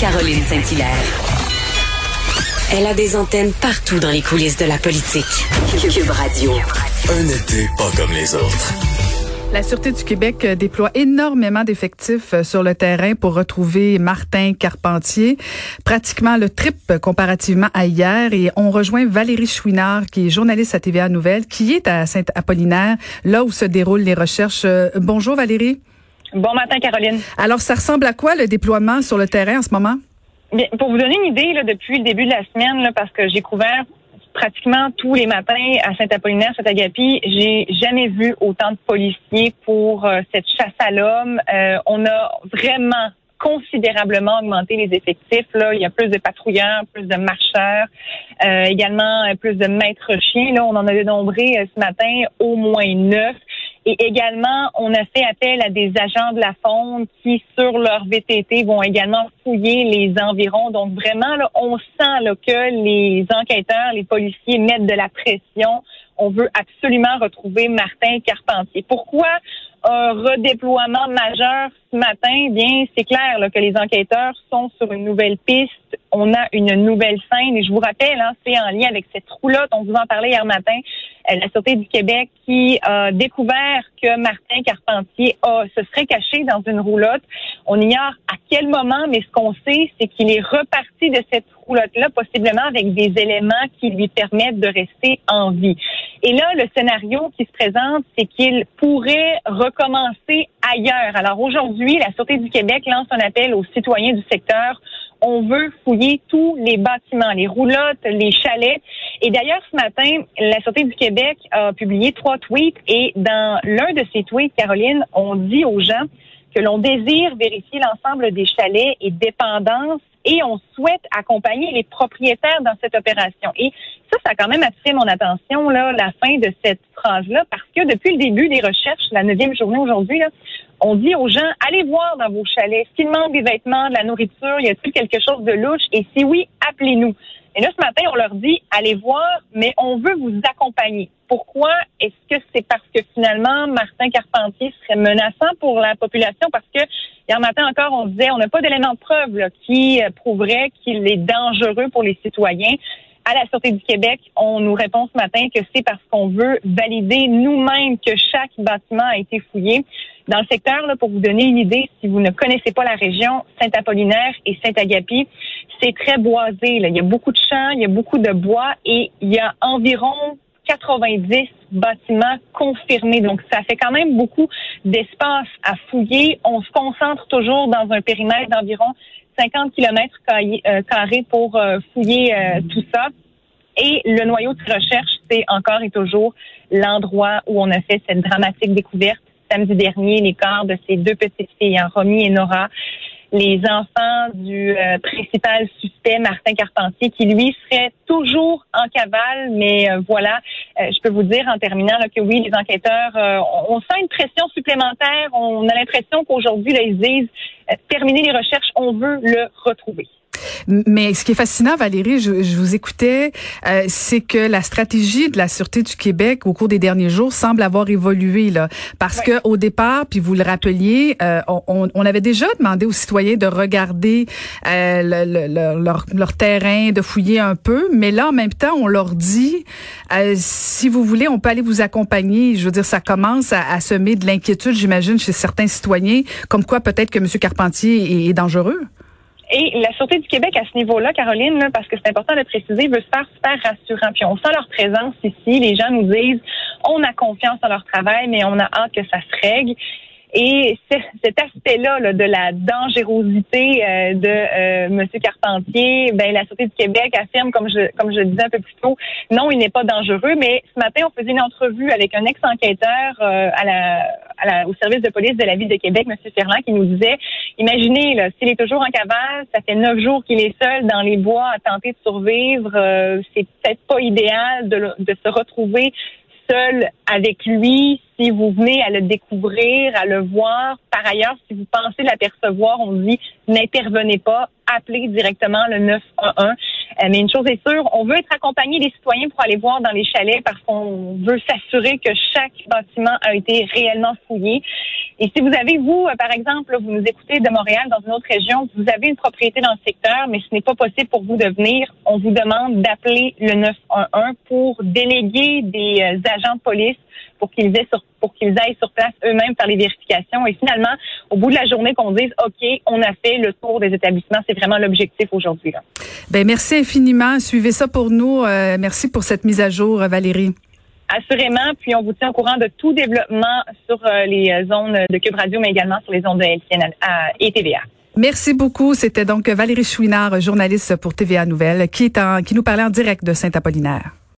Caroline Saint-Hilaire. Elle a des antennes partout dans les coulisses de la politique. Cube Radio. Un été pas comme les autres. La Sûreté du Québec euh, déploie énormément d'effectifs euh, sur le terrain pour retrouver Martin Carpentier, pratiquement le triple comparativement à hier. Et on rejoint Valérie Chouinard, qui est journaliste à TVA Nouvelle, qui est à Saint-Apollinaire, là où se déroulent les recherches. Euh, bonjour Valérie. Bon matin, Caroline. Alors, ça ressemble à quoi le déploiement sur le terrain en ce moment? Bien, pour vous donner une idée, là, depuis le début de la semaine, là, parce que j'ai couvert pratiquement tous les matins à Saint-Apollinaire, Saint-Agapi, j'ai jamais vu autant de policiers pour euh, cette chasse à l'homme. Euh, on a vraiment considérablement augmenté les effectifs. Là, il y a plus de patrouilleurs, plus de marcheurs, euh, également plus de maîtres chiens. Là, on en a dénombré ce matin au moins neuf. Et également, on a fait appel à des agents de la faune qui, sur leur VTT, vont également fouiller les environs. Donc vraiment, là, on sent là, que les enquêteurs, les policiers mettent de la pression. On veut absolument retrouver Martin Carpentier. Pourquoi? Un redéploiement majeur ce matin? Bien, c'est clair là, que les enquêteurs sont sur une nouvelle piste. On a une nouvelle scène. Et je vous rappelle, hein, c'est en lien avec cette roulotte. On vous en parlait hier matin. Euh, la Sûreté du Québec qui a découvert que Martin Carpentier se serait caché dans une roulotte. On ignore à quel moment, mais ce qu'on sait, c'est qu'il est reparti de cette roulotte-là, possiblement avec des éléments qui lui permettent de rester en vie. Et là, le scénario qui se présente, c'est qu'il pourrait recommencer ailleurs. Alors aujourd'hui, la Sûreté du Québec lance un appel aux citoyens du secteur on veut fouiller tous les bâtiments, les roulottes, les chalets. Et d'ailleurs, ce matin, la Sûreté du Québec a publié trois tweets et dans l'un de ces tweets, Caroline, on dit aux gens que l'on désire vérifier l'ensemble des chalets et dépendances et on souhaite accompagner les propriétaires dans cette opération. Et ça, ça a quand même attiré mon attention, là, la fin de cette phrase-là, parce que depuis le début des recherches, la neuvième journée aujourd'hui, on dit aux gens, allez voir dans vos chalets s'il manque des vêtements, de la nourriture, y a-t-il quelque chose de louche? Et si oui, appelez-nous. Et là, ce matin, on leur dit, allez voir, mais on veut vous accompagner. Pourquoi? Est-ce que c'est parce que finalement, Martin Carpentier serait menaçant pour la population? Parce que hier matin encore, on disait, on n'a pas d'éléments de preuve qui euh, prouverait qu'il est dangereux pour les citoyens à la Sûreté du Québec, on nous répond ce matin que c'est parce qu'on veut valider nous-mêmes que chaque bâtiment a été fouillé. Dans le secteur, là, pour vous donner une idée, si vous ne connaissez pas la région, Saint-Apollinaire et Saint-Agapi, c'est très boisé. Là. Il y a beaucoup de champs, il y a beaucoup de bois et il y a environ 90 bâtiments confirmés. Donc, ça fait quand même beaucoup d'espace à fouiller. On se concentre toujours dans un périmètre d'environ 50 kilomètres euh, carrés pour euh, fouiller euh, tout ça. Et le noyau de recherche, c'est encore et toujours l'endroit où on a fait cette dramatique découverte samedi dernier, les corps de ces deux petites filles, hein, Romy et Nora les enfants du euh, principal suspect, Martin Carpentier, qui lui serait toujours en cavale. Mais voilà, je peux vous dire en terminant que oui, les enquêteurs, on sent une pression supplémentaire. On a l'impression qu'aujourd'hui, ils disent, terminer les recherches, on veut le retrouver. Mais ce qui est fascinant, Valérie, je, vous écoutais, euh, c'est que la stratégie de la Sûreté du Québec au cours des derniers jours semble avoir évolué. Là, parce que au départ, puis vous le rappeliez, euh, on, on, avait déjà demandé aux citoyens de regarder euh, le, leur, leur, terrain, de fouiller un peu. Mais là, en même temps, on leur dit, si vous voulez, on peut aller vous accompagner. Je veux dire, ça commence à, à semer de l'inquiétude, j'imagine, chez certains citoyens, comme quoi peut-être que M. Carpentier est dangereux. Et la Sûreté du Québec, à ce niveau-là, Caroline, parce que c'est important de préciser, veut se faire super rassurant. Puis on sent leur présence ici. Les gens nous disent, on a confiance en leur travail, mais on a hâte que ça se règle. Et cet aspect-là de la dangerosité euh, de euh, M. Carpentier, ben la Sûreté du Québec affirme, comme je comme je le disais un peu plus tôt, non, il n'est pas dangereux. Mais ce matin, on faisait une entrevue avec un ex-enquêteur euh, à la, à la, au service de police de la ville de Québec, M. Ferland, qui nous disait, imaginez, là, s'il est toujours en cavale, ça fait neuf jours qu'il est seul dans les bois à tenter de survivre. c'est peut-être pas idéal de, de se retrouver seul avec lui si vous venez à le découvrir, à le voir. Par ailleurs, si vous pensez l'apercevoir, on dit n'intervenez pas, appelez directement le 911. Euh, mais une chose est sûre, on veut être accompagné des citoyens pour aller voir dans les chalets parce qu'on veut s'assurer que chaque bâtiment a été réellement fouillé. Et si vous avez, vous, euh, par exemple, vous nous écoutez de Montréal dans une autre région, vous avez une propriété dans le secteur, mais ce n'est pas possible pour vous de venir, on vous demande d'appeler le 911 pour déléguer des euh, agents de police pour qu'ils aient sur, pour qu'ils aillent sur place eux-mêmes faire les vérifications et finalement, au bout de la journée, qu'on dise OK, on a fait le tour des établissements. C'est vraiment l'objectif aujourd'hui. Ben merci infiniment. Suivez ça pour nous. Euh, merci pour cette mise à jour, Valérie. Assurément, puis on vous tient au courant de tout développement sur euh, les euh, zones de Cube Radio, mais également sur les zones de LCN et TVA. Merci beaucoup. C'était donc Valérie Chouinard, journaliste pour TVA Nouvelle, qui, est en, qui nous parlait en direct de Saint-Apollinaire.